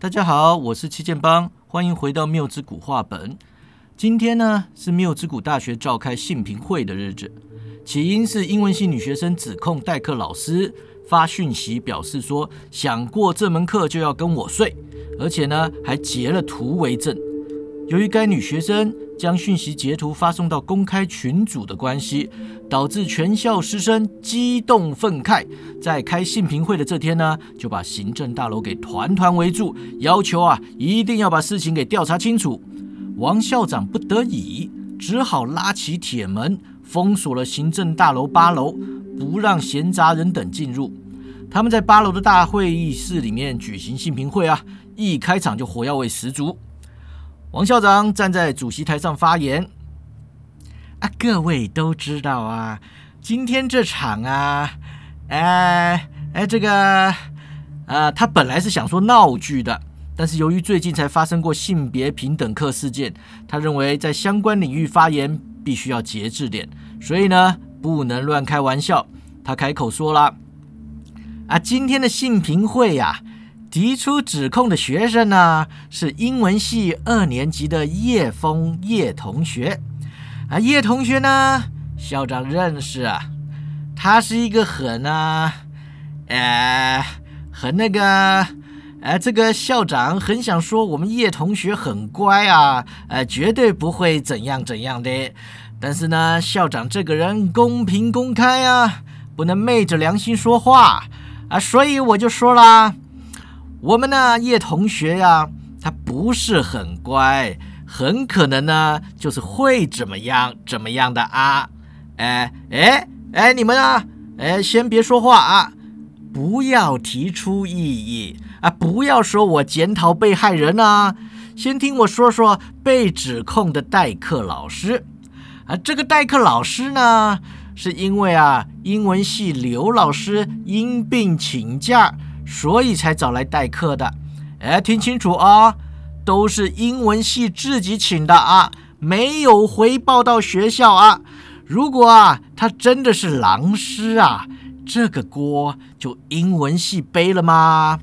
大家好，我是七剑邦，欢迎回到缪之谷画本。今天呢是缪之谷大学召开性评会的日子，起因是英文系女学生指控代课老师发讯息表示说想过这门课就要跟我睡，而且呢还截了图为证。由于该女学生将讯息截图发送到公开群组的关系，导致全校师生激动愤慨。在开信评会的这天呢，就把行政大楼给团团围住，要求啊一定要把事情给调查清楚。王校长不得已，只好拉起铁门，封锁了行政大楼八楼，不让闲杂人等进入。他们在八楼的大会议室里面举行信评会啊，一开场就火药味十足。王校长站在主席台上发言：“啊，各位都知道啊，今天这场啊，哎哎，这个啊，他本来是想说闹剧的，但是由于最近才发生过性别平等课事件，他认为在相关领域发言必须要节制点，所以呢，不能乱开玩笑。他开口说了：啊，今天的性评会呀。”提出指控的学生呢，是英文系二年级的叶枫叶同学。啊，叶同学呢，校长认识啊，他是一个很啊，呃，很那个，呃，这个校长很想说我们叶同学很乖啊，呃，绝对不会怎样怎样的。但是呢，校长这个人公平公开啊，不能昧着良心说话啊，所以我就说啦。我们呢，叶同学呀，他不是很乖，很可能呢，就是会怎么样怎么样的啊！哎哎哎，你们啊，哎，先别说话啊，不要提出异议啊，不要说我检讨被害人啊，先听我说说被指控的代课老师啊，这个代课老师呢，是因为啊，英文系刘老师因病请假。所以才找来代课的，哎，听清楚啊，都是英文系自己请的啊，没有回报到学校啊。如果啊，他真的是狼师啊，这个锅就英文系背了吗？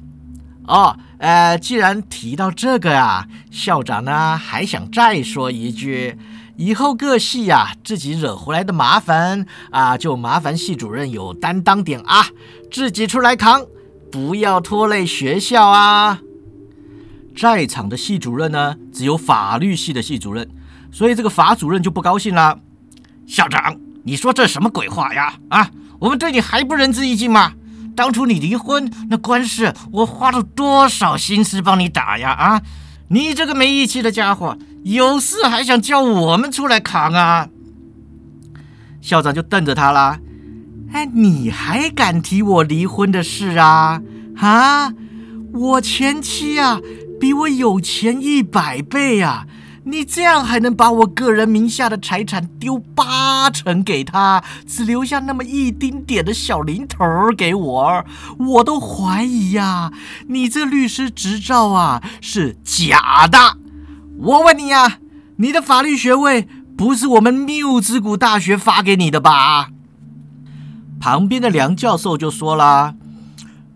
哦，呃，既然提到这个呀，校长呢还想再说一句，以后各系呀自己惹回来的麻烦啊，就麻烦系主任有担当点啊，自己出来扛。不要拖累学校啊！在场的系主任呢，只有法律系的系主任，所以这个法主任就不高兴了。校长，你说这什么鬼话呀？啊，我们对你还不仁至义尽吗？当初你离婚那官司，我花了多少心思帮你打呀？啊，你这个没义气的家伙，有事还想叫我们出来扛啊？校长就瞪着他啦。哎，你还敢提我离婚的事啊？啊，我前妻啊，比我有钱一百倍呀！你这样还能把我个人名下的财产丢八成给他，只留下那么一丁点的小零头给我？我都怀疑呀，你这律师执照啊是假的！我问你呀，你的法律学位不是我们缪之谷大学发给你的吧？旁边的梁教授就说啦：“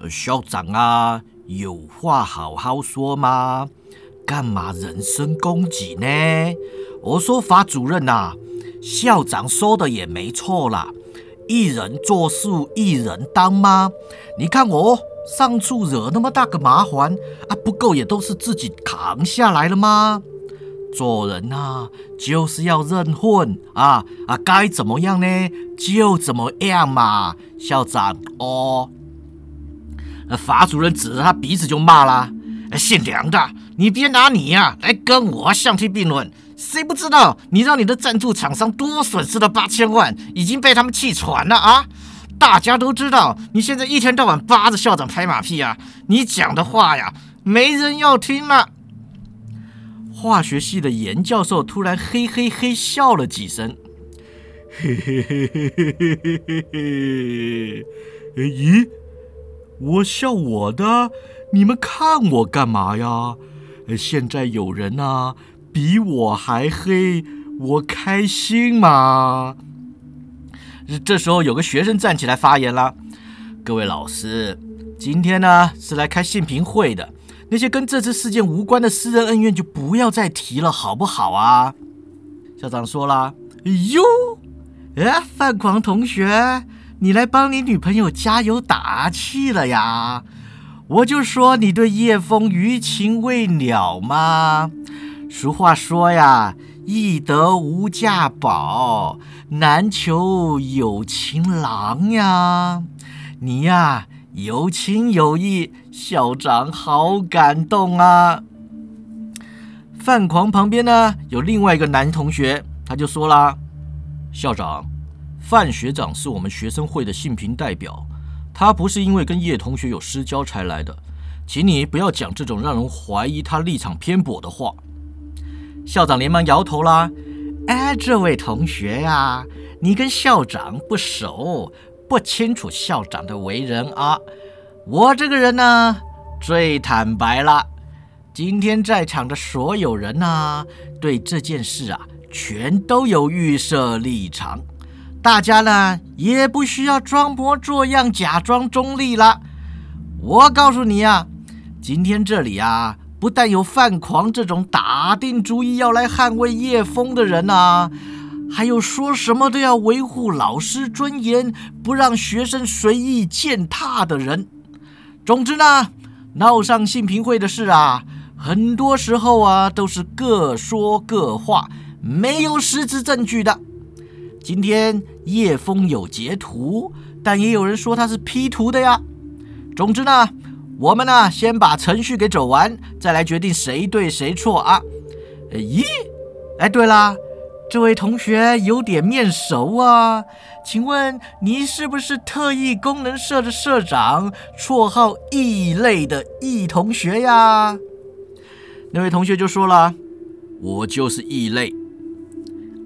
校长啊，有话好好说嘛，干嘛人身攻击呢？”我说：“法主任呐，校长说的也没错啦，一人做事一人当吗？你看我上处惹那么大个麻烦啊，不够也都是自己扛下来了吗？”做人呐，就是要认混啊啊！该怎么样呢，就怎么样嘛。校长哦，那法主任指着他鼻子就骂了：“姓梁的，你别拿你呀来跟我相提并论。谁不知道你让你的赞助厂商多损失了八千万，已经被他们气喘了啊！大家都知道，你现在一天到晚扒着校长拍马屁啊，你讲的话呀，没人要听了。”化学系的严教授突然嘿嘿嘿笑了几声，嘿嘿嘿嘿嘿嘿嘿嘿！咦，我笑我的，你们看我干嘛呀？现在有人啊比我还黑，我开心吗？这时候有个学生站起来发言了：“各位老师，今天呢是来开性评会的。”那些跟这次事件无关的私人恩怨就不要再提了，好不好啊？校长说了：“哎呦，哎，范狂同学，你来帮你女朋友加油打气了呀？我就说你对叶枫余情未了嘛。俗话说呀，易得无价宝，难求有情郎呀。你呀，有情有义，校长好感动啊。”范狂旁边呢有另外一个男同学，他就说啦：“校长，范学长是我们学生会的性平代表，他不是因为跟叶同学有私交才来的，请你不要讲这种让人怀疑他立场偏颇的话。”校长连忙摇头啦：“哎，这位同学呀，你跟校长不熟，不清楚校长的为人啊。我这个人呢，最坦白了。”今天在场的所有人呢，对这件事啊，全都有预设立场。大家呢，也不需要装模作样、假装中立了。我告诉你啊，今天这里啊，不但有范狂这种打定主意要来捍卫叶枫的人啊，还有说什么都要维护老师尊严、不让学生随意践踏的人。总之呢，闹上信评会的事啊。很多时候啊，都是各说各话，没有实质证据的。今天叶枫有截图，但也有人说他是 P 图的呀。总之呢，我们呢先把程序给走完，再来决定谁对谁错啊。咦，哎，对了，这位同学有点面熟啊，请问你是不是特异功能社的社长，绰号异类的异同学呀？那位同学就说了：“我就是异类。”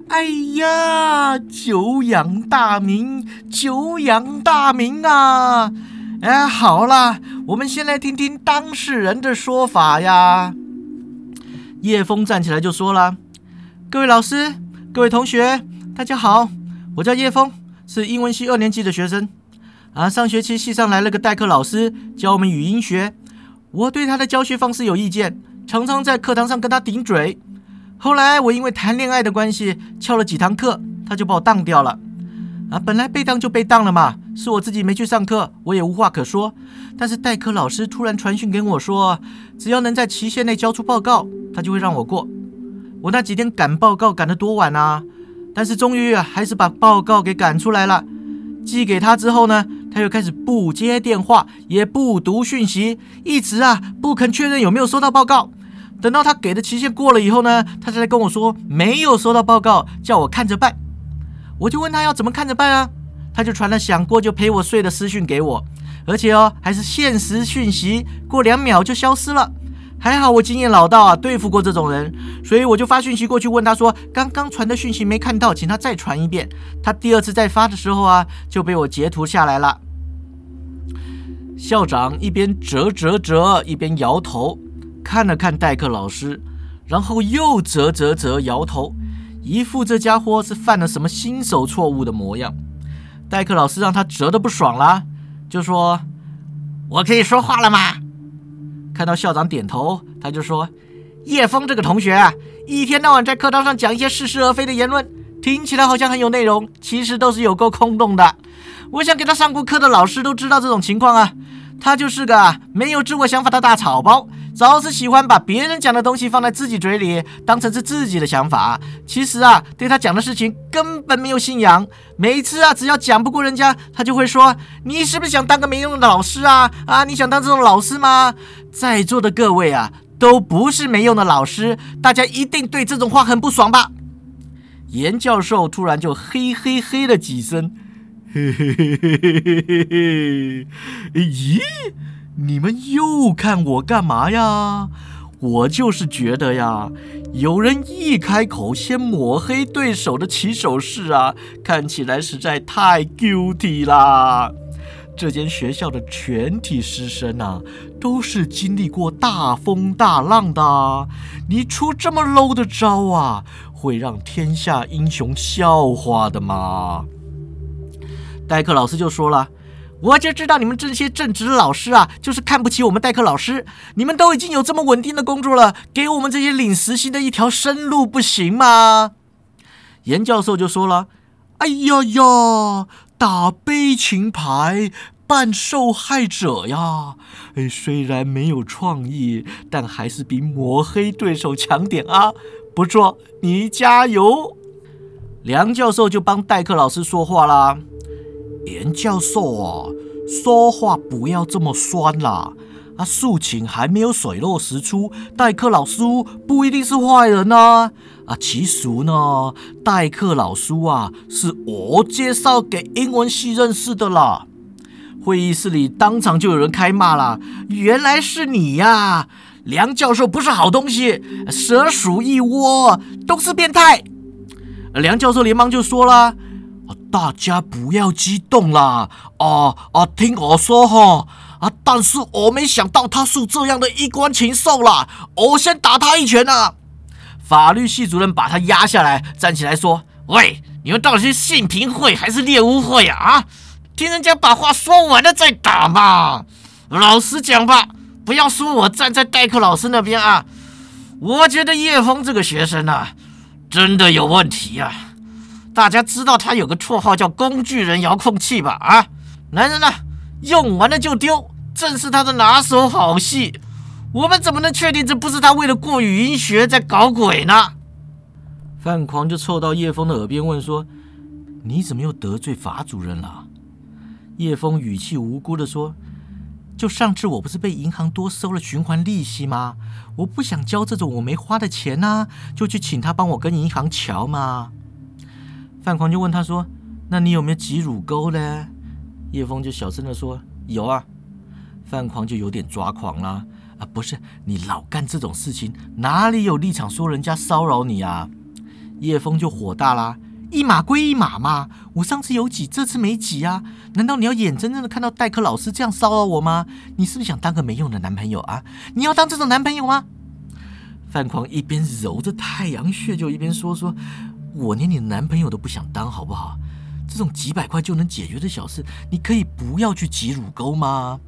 哎呀，久仰大名，久仰大名啊！哎，好了，我们先来听听当事人的说法呀。叶枫站起来就说了：“各位老师，各位同学，大家好，我叫叶枫，是英文系二年级的学生。啊，上学期系上来了个代课老师，教我们语音学，我对他的教学方式有意见。”常常在课堂上跟他顶嘴，后来我因为谈恋爱的关系翘了几堂课，他就把我当掉了。啊，本来被当就被当了嘛，是我自己没去上课，我也无话可说。但是代课老师突然传讯给我说，只要能在期限内交出报告，他就会让我过。我那几天赶报告赶得多晚啊！但是终于还是把报告给赶出来了。寄给他之后呢？他又开始不接电话，也不读讯息，一直啊不肯确认有没有收到报告。等到他给的期限过了以后呢，他才跟我说没有收到报告，叫我看着办。我就问他要怎么看着办啊？他就传了想过就陪我睡的私讯给我，而且哦还是现实讯息，过两秒就消失了。还好我经验老道啊，对付过这种人，所以我就发讯息过去问他说，刚刚传的讯息没看到，请他再传一遍。他第二次再发的时候啊，就被我截图下来了。校长一边折折折，一边摇头，看了看代课老师，然后又折折折，摇头，一副这家伙是犯了什么新手错误的模样。代课老师让他折的不爽了，就说：“我可以说话了吗？”看到校长点头，他就说：“叶枫这个同学啊，一天到晚在课堂上讲一些似是而非的言论，听起来好像很有内容，其实都是有够空洞的。我想给他上过课的老师都知道这种情况啊。”他就是个没有自我想法的大草包，总是喜欢把别人讲的东西放在自己嘴里，当成是自己的想法。其实啊，对他讲的事情根本没有信仰。每次啊，只要讲不过人家，他就会说：“你是不是想当个没用的老师啊？啊，你想当这种老师吗？”在座的各位啊，都不是没用的老师，大家一定对这种话很不爽吧？严教授突然就嘿嘿嘿了几声。嘿嘿嘿嘿嘿嘿嘿！咦，你们又看我干嘛呀？我就是觉得呀，有人一开口先抹黑对手的起手式啊，看起来实在太 guilty 啦。这间学校的全体师生啊，都是经历过大风大浪的，你出这么 low 的招啊，会让天下英雄笑话的嘛？代课老师就说了：“我就知道你们这些正直老师啊，就是看不起我们代课老师。你们都已经有这么稳定的工作了，给我们这些领实习的一条生路，不行吗？严教授就说了：“哎呀呀，打悲情牌，扮受害者呀！哎，虽然没有创意，但还是比抹黑对手强点啊！不错，你加油。”梁教授就帮代课老师说话啦。严教授啊，说话不要这么酸啦！啊，事情还没有水落石出，代课老师不一定是坏人呐。啊，其实呢，代课老师啊，是我介绍给英文系认识的啦。会议室里当场就有人开骂了：“原来是你呀！梁教授不是好东西，蛇鼠一窝，都是变态。”梁教授连忙就说大家不要激动啦！啊啊，听我说哈啊！但是我没想到他是这样的衣冠禽兽啦！我先打他一拳呐！法律系主任把他压下来，站起来说：“喂，你们到底是性平会还是猎巫会啊？啊，听人家把话说完了再打嘛！老实讲吧，不要说我站在代课老师那边啊！我觉得叶枫这个学生啊，真的有问题呀！”大家知道他有个绰号叫“工具人遥控器”吧？啊，男人呢，用完了就丢，正是他的拿手好戏。我们怎么能确定这不是他为了过语音学在搞鬼呢？范狂就凑到叶枫的耳边问说：“你怎么又得罪法主任了？”叶枫语气无辜的说：“就上次我不是被银行多收了循环利息吗？我不想交这种我没花的钱呐，就去请他帮我跟银行瞧嘛。”范狂就问他说：“那你有没有挤乳沟呢？”叶枫就小声的说：“有啊。”范狂就有点抓狂啦：“啊，不是你老干这种事情，哪里有立场说人家骚扰你啊？”叶枫就火大啦：“一码归一码嘛，我上次有挤，这次没挤啊？难道你要眼睁睁的看到代课老师这样骚扰我吗？你是不是想当个没用的男朋友啊？你要当这种男朋友吗？”范狂一边揉着太阳穴，就一边说说。我连你男朋友都不想当，好不好？这种几百块就能解决的小事，你可以不要去挤乳沟吗？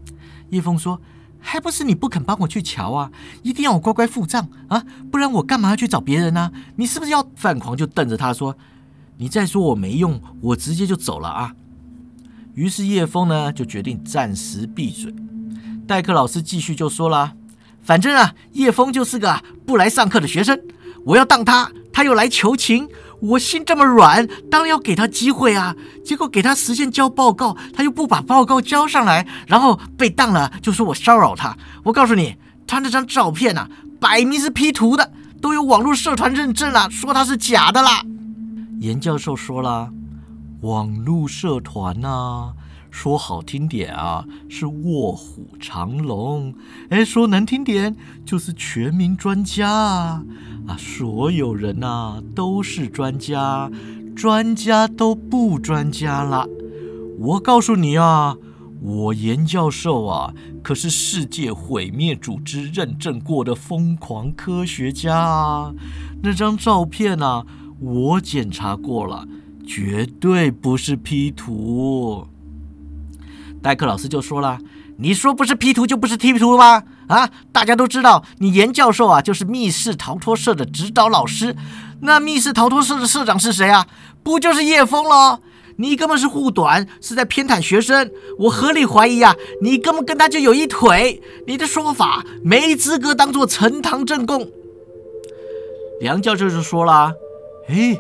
叶枫说：“还不是你不肯帮我去瞧啊？一定要我乖乖付账啊？不然我干嘛要去找别人呢？你是不是要犯狂？”就瞪着他说：“你再说我没用，我直接就走了啊！”于是叶枫呢就决定暂时闭嘴。代课老师继续就说了：“反正啊，叶枫就是个不来上课的学生，我要当他，他又来求情。”我心这么软，当然要给他机会啊！结果给他时间交报告，他又不把报告交上来，然后被当了，就说我骚扰他。我告诉你，他那张照片呐，摆明是 P 图的，都有网络社团认证了，说他是假的啦。严教授说了，网络社团呐，说好听点啊，是卧虎藏龙；哎，说难听点，就是全民专家啊。啊，所有人呐都是专家，专家都不专家了。我告诉你啊，我严教授啊，可是世界毁灭组织认证过的疯狂科学家啊。那张照片啊，我检查过了，绝对不是 P 图。代课老师就说了。你说不是 P 图就不是 T 图吗？啊，大家都知道，你严教授啊就是密室逃脱社的指导老师。那密室逃脱社的社长是谁啊？不就是叶枫喽？你根本是护短，是在偏袒学生。我合理怀疑啊，你根本跟他就有一腿。你的说法没资格当做呈堂证供。梁教授就说了：“嘿，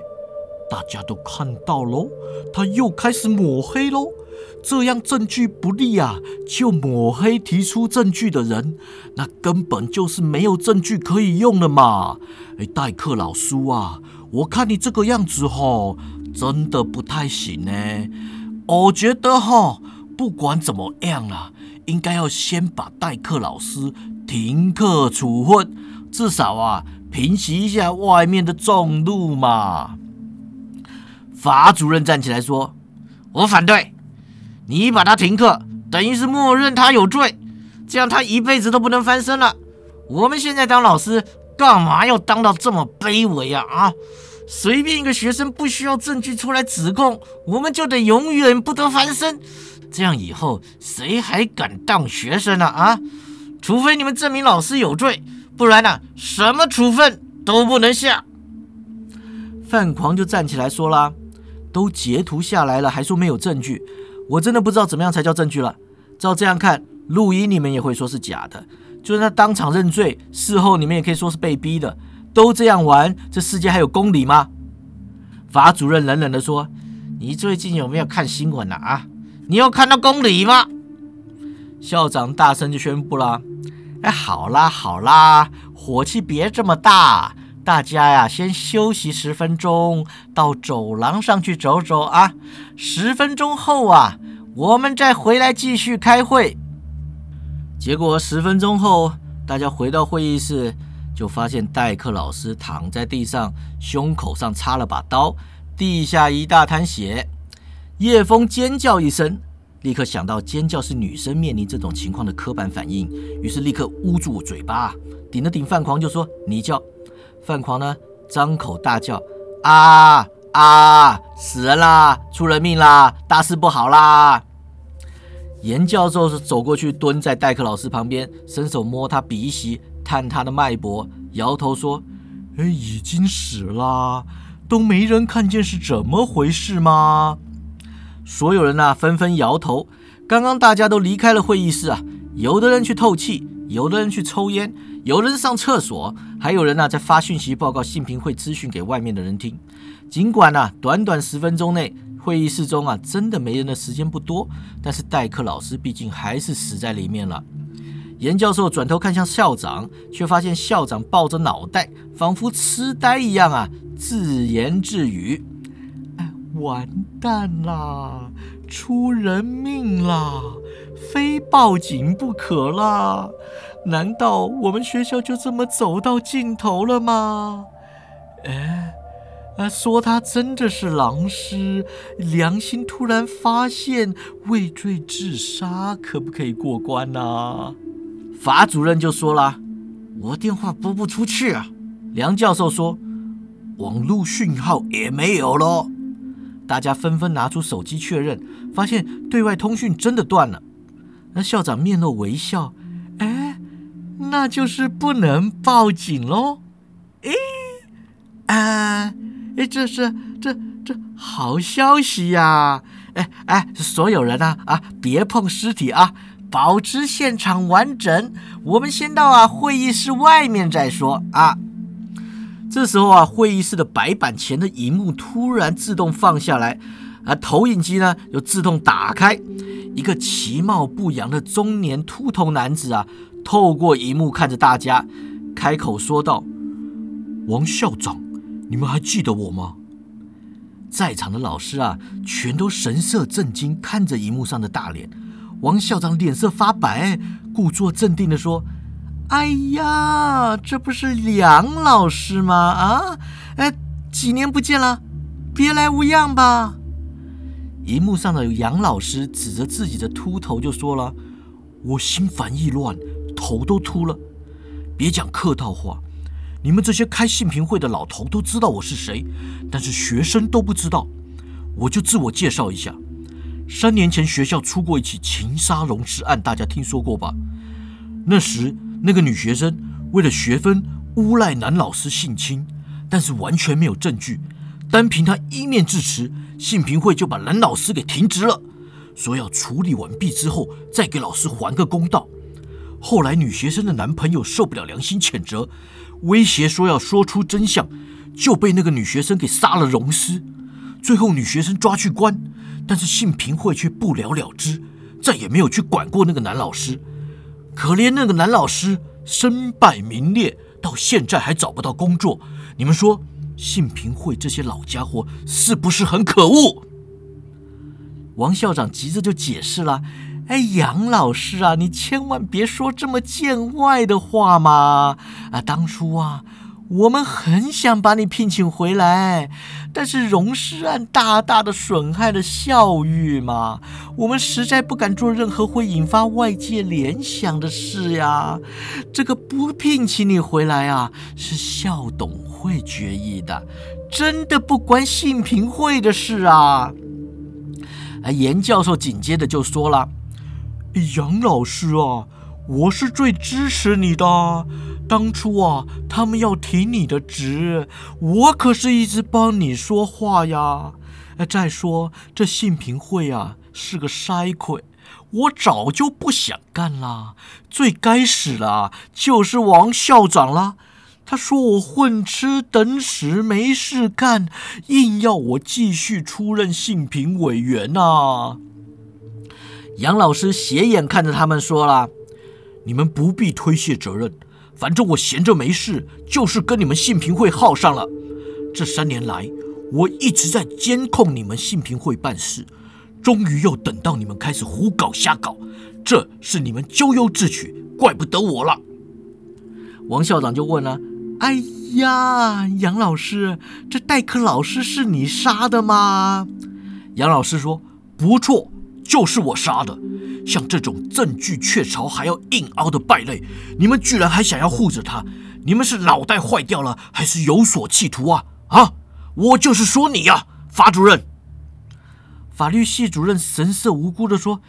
大家都看到喽，他又开始抹黑喽。”这样证据不利啊，就抹黑提出证据的人，那根本就是没有证据可以用了嘛！哎，代课老师啊，我看你这个样子吼，真的不太行呢。我觉得哈，不管怎么样啊，应该要先把代课老师停课处分，至少啊，平息一下外面的众怒嘛。法主任站起来说：“我反对。”你把他停课，等于是默认他有罪，这样他一辈子都不能翻身了。我们现在当老师，干嘛要当到这么卑微啊？啊，随便一个学生不需要证据出来指控，我们就得永远不得翻身。这样以后谁还敢当学生呢？啊，除非你们证明老师有罪，不然呢，什么处分都不能下。范狂就站起来说啦：“都截图下来了，还说没有证据，我真的不知道怎么样才叫证据了。照这样看，录音你们也会说是假的，就算他当场认罪，事后你们也可以说是被逼的。都这样玩，这世界还有公理吗？”法主任冷冷地说：“你最近有没有看新闻啊？啊，你有看到公理吗？”校长大声就宣布了：“哎，好啦好啦，火气别这么大。”大家呀，先休息十分钟，到走廊上去走走啊。十分钟后啊，我们再回来继续开会。结果十分钟后，大家回到会议室，就发现代课老师躺在地上，胸口上插了把刀，地下一大滩血。叶枫尖叫一声，立刻想到尖叫是女生面临这种情况的刻板反应，于是立刻捂住嘴巴，顶了顶范狂，就说：“你叫。”范狂呢，张口大叫：“啊啊！死人啦！出人命啦！大事不好啦！”严教授是走过去，蹲在代课老师旁边，伸手摸他鼻息，探他的脉搏，摇头说：“哎，已经死啦，都没人看见，是怎么回事吗？”所有人呐，纷纷摇头。刚刚大家都离开了会议室啊，有的人去透气，有的人去抽烟。有人上厕所，还有人呢在发讯息报告信评会资讯给外面的人听。尽管呢，短短十分钟内，会议室中啊真的没人的时间不多，但是代课老师毕竟还是死在里面了。严教授转头看向校长，却发现校长抱着脑袋，仿佛痴呆一样啊，自言自语：“哎，完蛋啦，出人命啦，非报警不可啦！”难道我们学校就这么走到尽头了吗？哎，啊，说他真的是狼师，良心突然发现畏罪自杀，可不可以过关呢？法主任就说了，我电话拨不出去啊。梁教授说，网络讯号也没有喽。大家纷纷拿出手机确认，发现对外通讯真的断了。那校长面露微笑。那就是不能报警喽！诶，啊，诶，这是这这好消息呀！哎哎，所有人啊啊，别碰尸体啊，保持现场完整。我们先到啊会议室外面再说啊。这时候啊，会议室的白板前的荧幕突然自动放下来，而投影机呢又自动打开，一个其貌不扬的中年秃头男子啊。透过荧幕看着大家，开口说道：“王校长，你们还记得我吗？”在场的老师啊，全都神色震惊，看着荧幕上的大脸。王校长脸色发白，故作镇定的说：“哎呀，这不是梁老师吗？啊，哎，几年不见了，别来无恙吧？”荧幕上的杨老师指着自己的秃头就说了：“我心烦意乱。”头都秃了，别讲客套话。你们这些开信评会的老头都知道我是谁，但是学生都不知道。我就自我介绍一下。三年前学校出过一起情杀溶尸案，大家听说过吧？那时那个女学生为了学分诬赖男老师性侵，但是完全没有证据，单凭她一面之词，信评会就把男老师给停职了，说要处理完毕之后再给老师还个公道。后来，女学生的男朋友受不了良心谴责，威胁说要说出真相，就被那个女学生给杀了溶尸。最后，女学生抓去关，但是性平会却不了了之，再也没有去管过那个男老师。可怜那个男老师身败名裂，到现在还找不到工作。你们说，性平会这些老家伙是不是很可恶？王校长急着就解释了。哎，杨老师啊，你千万别说这么见外的话嘛！啊，当初啊，我们很想把你聘请回来，但是荣师案大大的损害了校誉嘛，我们实在不敢做任何会引发外界联想的事呀。这个不聘请你回来啊，是校董会决议的，真的不关信评会的事啊。啊，严教授紧接着就说了：“杨老师啊，我是最支持你的。当初啊，他们要提你的职，我可是一直帮你说话呀。再说这信评会啊，是个筛溃，我早就不想干了。最该死的就是王校长了。”他说我混吃等死没事干，硬要我继续出任信评委员呐。杨老师斜眼看着他们说了：“你们不必推卸责任，反正我闲着没事，就是跟你们信评会耗上了。这三年来，我一直在监控你们信评会办事，终于又等到你们开始胡搞瞎搞，这是你们咎由自取，怪不得我了。”王校长就问了。哎呀，杨老师，这代课老师是你杀的吗？杨老师说：“不错，就是我杀的。像这种证据确凿还要硬凹的败类，你们居然还想要护着他？你们是脑袋坏掉了，还是有所企图啊？啊！我就是说你呀，法主任。”法律系主任神色无辜的说：“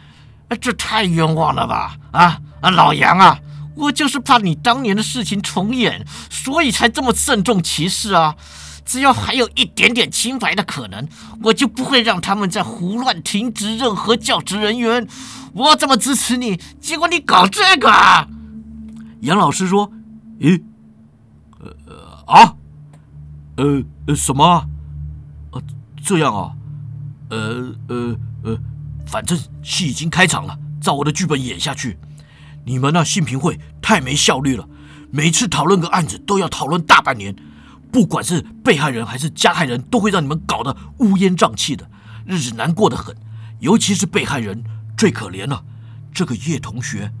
这太冤枉了吧？啊啊，老杨啊！”我就是怕你当年的事情重演，所以才这么郑重其事啊！只要还有一点点清白的可能，我就不会让他们再胡乱停职任何教职人员。我这么支持你，结果你搞这个！杨老师说：“咦，呃啊，呃呃什么？呃这样啊？呃呃呃，反正戏已经开场了，照我的剧本演下去。”你们那信评会太没效率了，每次讨论个案子都要讨论大半年，不管是被害人还是加害人，都会让你们搞得乌烟瘴气的，日子难过的很。尤其是被害人最可怜了，这个叶同学，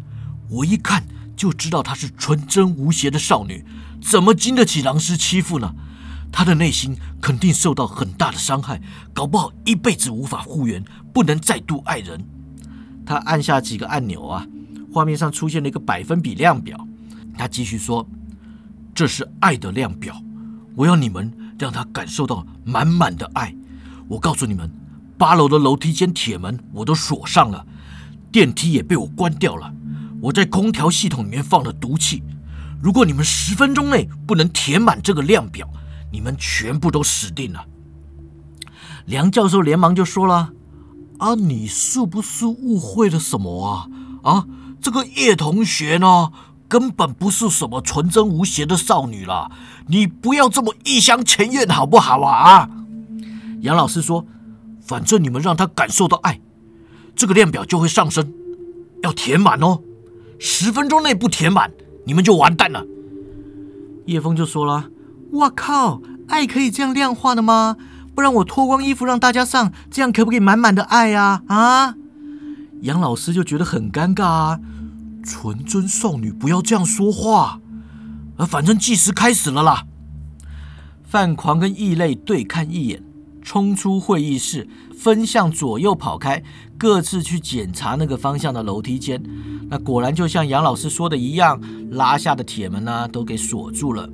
我一看就知道她是纯真无邪的少女，怎么经得起狼师欺负呢？她的内心肯定受到很大的伤害，搞不好一辈子无法复原，不能再度爱人。他按下几个按钮啊。画面上出现了一个百分比量表，他继续说：“这是爱的量表，我要你们让他感受到满满的爱。我告诉你们，八楼的楼梯间铁门我都锁上了，电梯也被我关掉了。我在空调系统里面放了毒气。如果你们十分钟内不能填满这个量表，你们全部都死定了。”梁教授连忙就说了：“啊，你是不是误会了什么啊？啊？”这个叶同学呢，根本不是什么纯真无邪的少女啦，你不要这么一厢情愿好不好啊？杨老师说：“反正你们让她感受到爱，这个量表就会上升，要填满哦。十分钟内不填满，你们就完蛋了。”叶枫就说了：“我靠，爱可以这样量化的吗？不然我脱光衣服让大家上，这样可不可以满满的爱呀？啊？”杨老师就觉得很尴尬啊。纯真少女，不要这样说话。呃，反正计时开始了啦。范狂跟异类对看一眼，冲出会议室，分向左右跑开，各自去检查那个方向的楼梯间。那果然就像杨老师说的一样，拉下的铁门呢都给锁住了，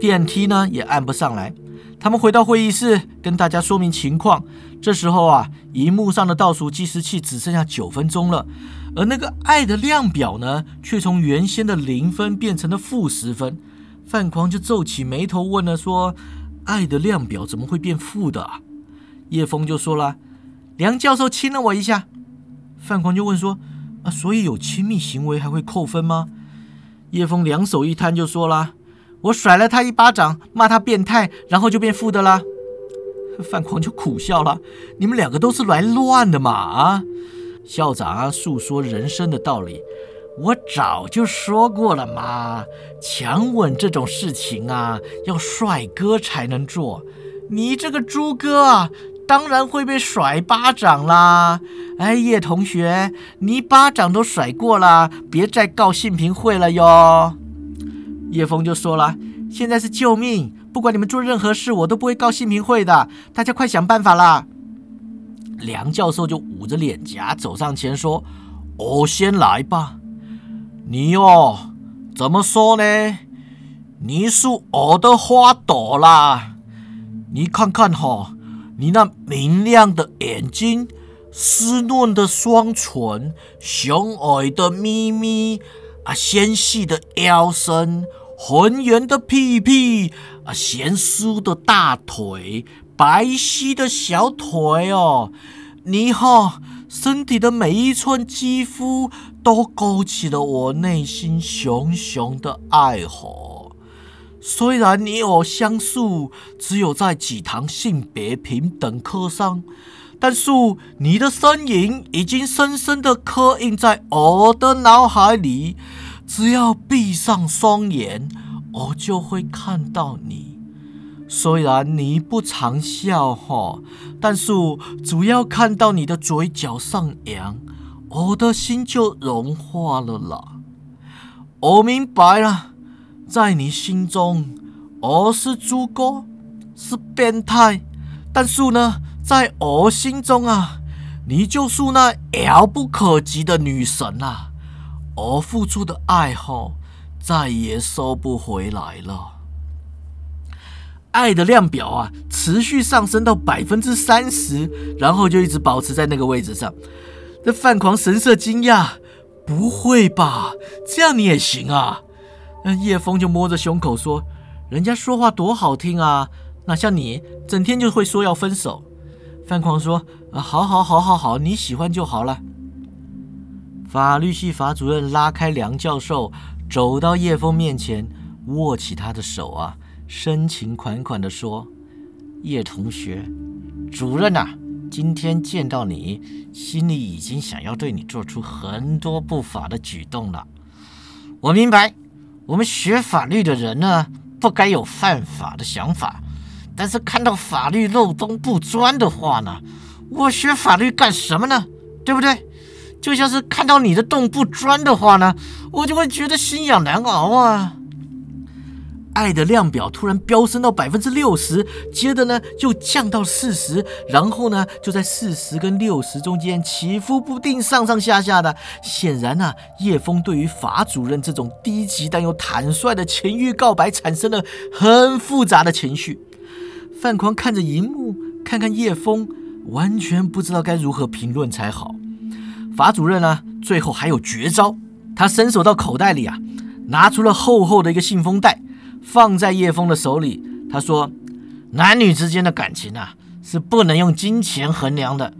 电梯呢也按不上来。他们回到会议室，跟大家说明情况。这时候啊，荧幕上的倒数计时器只剩下九分钟了。而那个爱的量表呢，却从原先的零分变成了负十分。范狂就皱起眉头问了：“说爱的量表怎么会变负的？”啊？叶枫就说了：“梁教授亲了我一下。”范狂就问说：“啊，所以有亲密行为还会扣分吗？”叶枫两手一摊就说了：“我甩了他一巴掌，骂他变态，然后就变富的啦。”范狂就苦笑了：“你们两个都是来乱的嘛啊！”校长啊，诉说人生的道理，我早就说过了嘛。强吻这种事情啊，要帅哥才能做。你这个猪哥啊，当然会被甩巴掌啦。哎，叶同学，你巴掌都甩过了，别再告信评会了哟。叶枫就说了：“现在是救命，不管你们做任何事，我都不会告信评会的。大家快想办法啦！”梁教授就捂着脸颊走上前说：“我先来吧。你哦，怎么说呢？你是我的花朵啦。你看看哈，你那明亮的眼睛，湿润的双唇，雄伟的咪咪，啊，纤细的腰身，浑圆的屁屁，啊，贤淑的大腿，白皙的小腿哦，你哈，身体的每一寸肌肤都勾起了我内心熊熊的爱火。虽然你我相似，只有在几堂性别平等课上。但是你的身影已经深深的刻印在我的脑海里，只要闭上双眼，我就会看到你。虽然你不常笑哈，但是只要看到你的嘴角上扬，我的心就融化了啦。我明白了，在你心中，我是猪哥，是变态，但是呢？在我心中啊，你就是那遥不可及的女神啊！我付出的爱好再也收不回来了。爱的量表啊，持续上升到百分之三十，然后就一直保持在那个位置上。这范狂神色惊讶：“不会吧？这样你也行啊？”那叶枫就摸着胸口说：“人家说话多好听啊，哪像你整天就会说要分手。”范狂说：“啊，好，好，好，好，好，你喜欢就好了。”法律系法主任拉开梁教授，走到叶枫面前，握起他的手啊，深情款款地说：“叶同学，主任呐，今天见到你，心里已经想要对你做出很多不法的举动了。我明白，我们学法律的人呢，不该有犯法的想法。”但是看到法律漏洞不钻的话呢，我学法律干什么呢？对不对？就像是看到你的洞不钻的话呢，我就会觉得心痒难熬啊。爱的量表突然飙升到百分之六十，接着呢又降到四十，然后呢就在四十跟六十中间起伏不定，上上下下的。显然呢，叶枫对于法主任这种低级但又坦率的情欲告白产生了很复杂的情绪。范狂看着荧幕，看看叶枫，完全不知道该如何评论才好。法主任呢，最后还有绝招，他伸手到口袋里啊，拿出了厚厚的一个信封袋，放在叶枫的手里。他说：“男女之间的感情啊，是不能用金钱衡量的，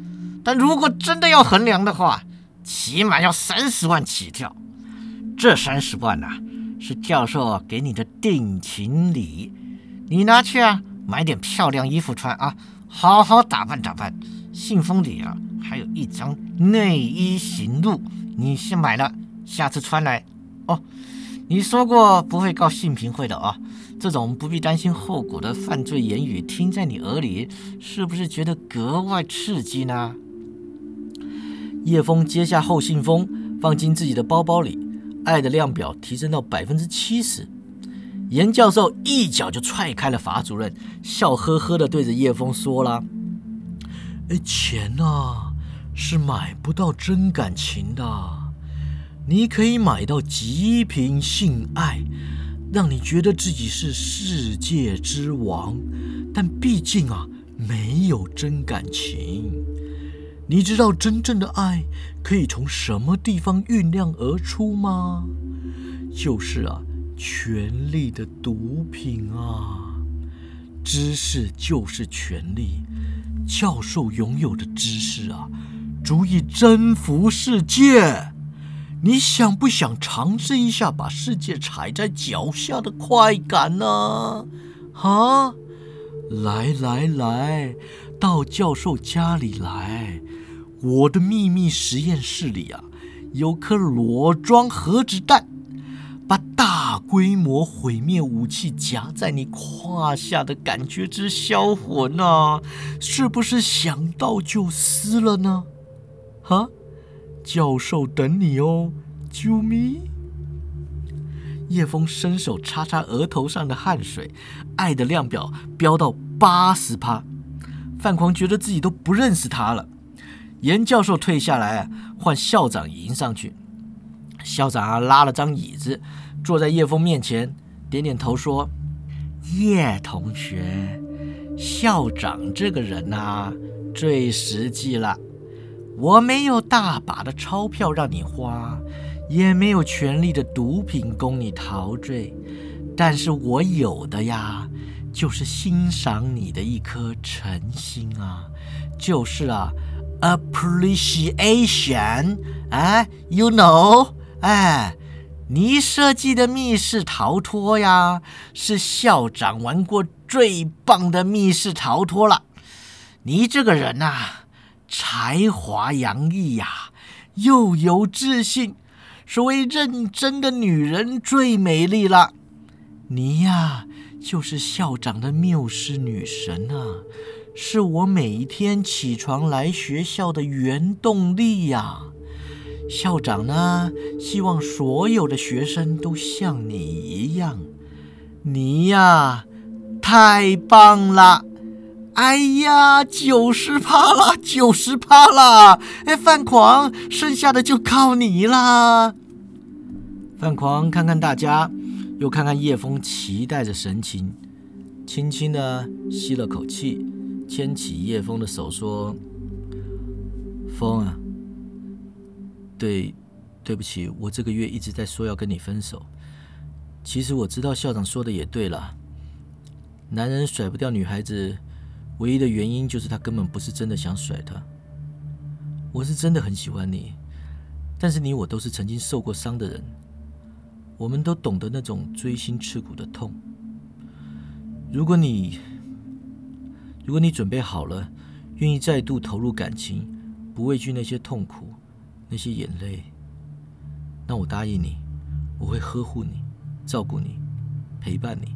但如果真的要衡量的话，起码要三十万起跳。这三十万呐，是教授给你的定情礼，你拿去啊。”买点漂亮衣服穿啊，好好打扮打扮。信封里啊，还有一张内衣行路，你先买了，下次穿来哦。你说过不会告性平会的啊，这种不必担心后果的犯罪言语，听在你耳里，是不是觉得格外刺激呢？叶枫接下后信封，放进自己的包包里，爱的量表提升到百分之七十。严教授一脚就踹开了法主任，笑呵呵地对着叶枫说了：“哎，钱呐是买不到真感情的。你可以买到极品性爱，让你觉得自己是世界之王，但毕竟啊，没有真感情。你知道真正的爱可以从什么地方酝酿而出吗？就是啊。”权力的毒品啊！知识就是权力。教授拥有的知识啊，足以征服世界。你想不想尝试一下把世界踩在脚下的快感呢？啊！来来来，到教授家里来。我的秘密实验室里啊，有颗裸装核子弹。把大规模毁灭武器夹在你胯下的感觉之销魂啊，是不是想到就撕了呢？哈，教授等你哦，啾咪。叶枫伸手擦擦额头上的汗水，爱的量表飙到八十趴。范狂觉得自己都不认识他了。严教授退下来，换校长迎上去。校长啊，拉了张椅子，坐在叶枫面前，点点头说：“叶同学，校长这个人呐，最实际了。我没有大把的钞票让你花，也没有权力的毒品供你陶醉，但是我有的呀，就是欣赏你的一颗诚心啊，就是啊，appreciation，哎，you know，哎。你设计的密室逃脱呀，是校长玩过最棒的密室逃脱了。你这个人呐，才华洋溢呀，又有自信，所谓认真的女人最美丽了。你呀，就是校长的缪斯女神啊，是我每一天起床来学校的原动力呀。校长呢，希望所有的学生都像你一样。你呀，太棒了！哎呀，九十趴了，九十趴了！哎，范狂，剩下的就靠你啦！范狂看看大家，又看看叶枫，期待着神情，轻轻的吸了口气，牵起叶枫的手说：“风啊。”对，对不起，我这个月一直在说要跟你分手。其实我知道校长说的也对了，男人甩不掉女孩子，唯一的原因就是他根本不是真的想甩她。我是真的很喜欢你，但是你我都是曾经受过伤的人，我们都懂得那种锥心刺骨的痛。如果你，如果你准备好了，愿意再度投入感情，不畏惧那些痛苦。那些眼泪，那我答应你，我会呵护你，照顾你，陪伴你，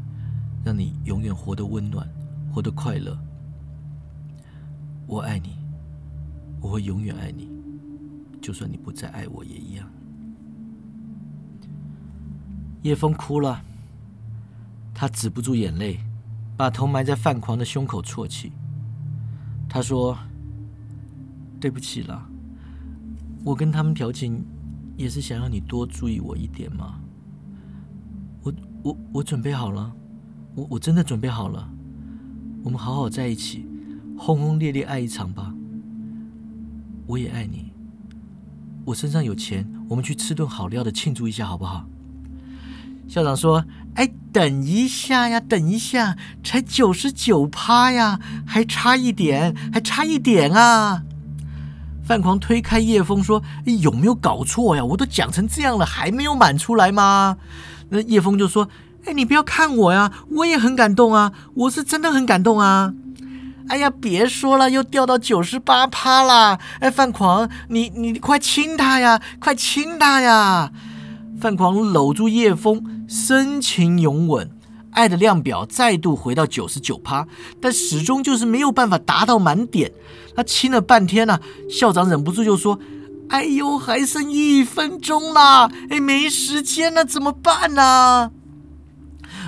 让你永远活得温暖，活得快乐。我爱你，我会永远爱你，就算你不再爱我也一样。叶枫哭了，他止不住眼泪，把头埋在范狂的胸口啜泣。他说：“对不起了。”我跟他们调情，也是想让你多注意我一点嘛。我我我准备好了，我我真的准备好了。我们好好在一起，轰轰烈烈爱一场吧。我也爱你。我身上有钱，我们去吃顿好料的庆祝一下好不好？校长说：“哎，等一下呀，等一下，才九十九趴呀，还差一点，还差一点啊。”范狂推开叶枫说：“有没有搞错呀？我都讲成这样了，还没有满出来吗？”那叶枫就说：“哎，你不要看我呀，我也很感动啊，我是真的很感动啊！哎呀，别说了，又掉到九十八趴啦！哎，范狂，你你快亲他呀，快亲他呀！”范狂搂住叶枫，深情拥吻。爱的量表再度回到九十九趴，但始终就是没有办法达到满点。他亲了半天呢，校长忍不住就说：“哎呦，还剩一分钟啦，哎，没时间了，怎么办呢？”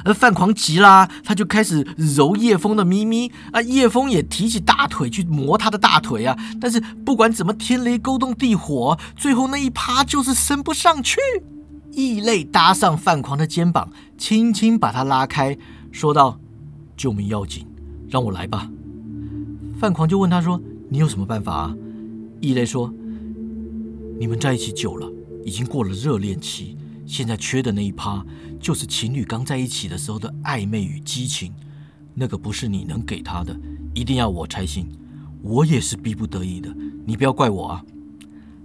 而范狂急啦，他就开始揉叶枫的咪咪啊，叶枫也提起大腿去磨他的大腿啊。但是不管怎么天雷勾动地火，最后那一趴就是升不上去。异类搭上范狂的肩膀，轻轻把他拉开，说道：“救命要紧，让我来吧。”范狂就问他说：“你有什么办法啊？”异类说：“你们在一起久了，已经过了热恋期，现在缺的那一趴，就是情侣刚在一起的时候的暧昧与激情，那个不是你能给他的，一定要我才行。我也是逼不得已的，你不要怪我啊。”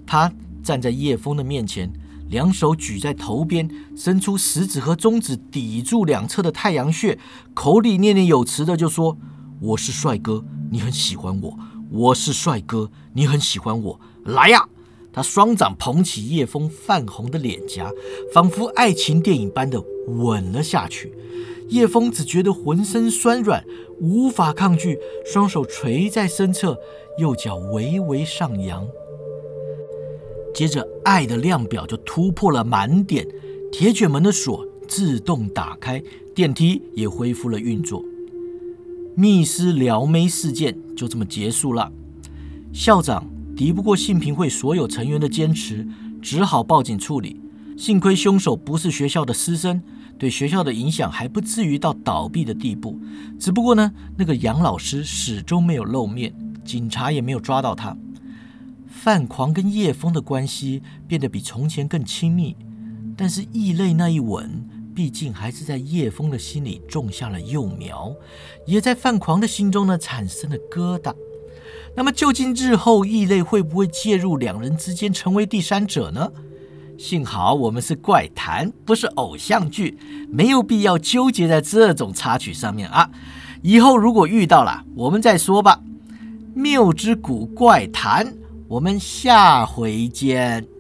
他站在叶枫的面前。两手举在头边，伸出食指和中指抵住两侧的太阳穴，口里念念有词的就说：“我是帅哥，你很喜欢我；我是帅哥，你很喜欢我。来呀！”他双掌捧起叶枫泛红的脸颊，仿佛爱情电影般的吻了下去。叶枫只觉得浑身酸软，无法抗拒，双手垂在身侧，右脚微微上扬。接着，爱的量表就突破了满点，铁卷门的锁自动打开，电梯也恢复了运作。密室撩妹事件就这么结束了。校长敌不过信评会所有成员的坚持，只好报警处理。幸亏凶手不是学校的师生，对学校的影响还不至于到倒闭的地步。只不过呢，那个杨老师始终没有露面，警察也没有抓到他。范狂跟叶枫的关系变得比从前更亲密，但是异类那一吻，毕竟还是在叶枫的心里种下了幼苗，也在范狂的心中呢产生了疙瘩。那么究竟日后异类会不会介入两人之间，成为第三者呢？幸好我们是怪谈，不是偶像剧，没有必要纠结在这种插曲上面啊。以后如果遇到了，我们再说吧。《谬之谷怪谈》，我们下回见。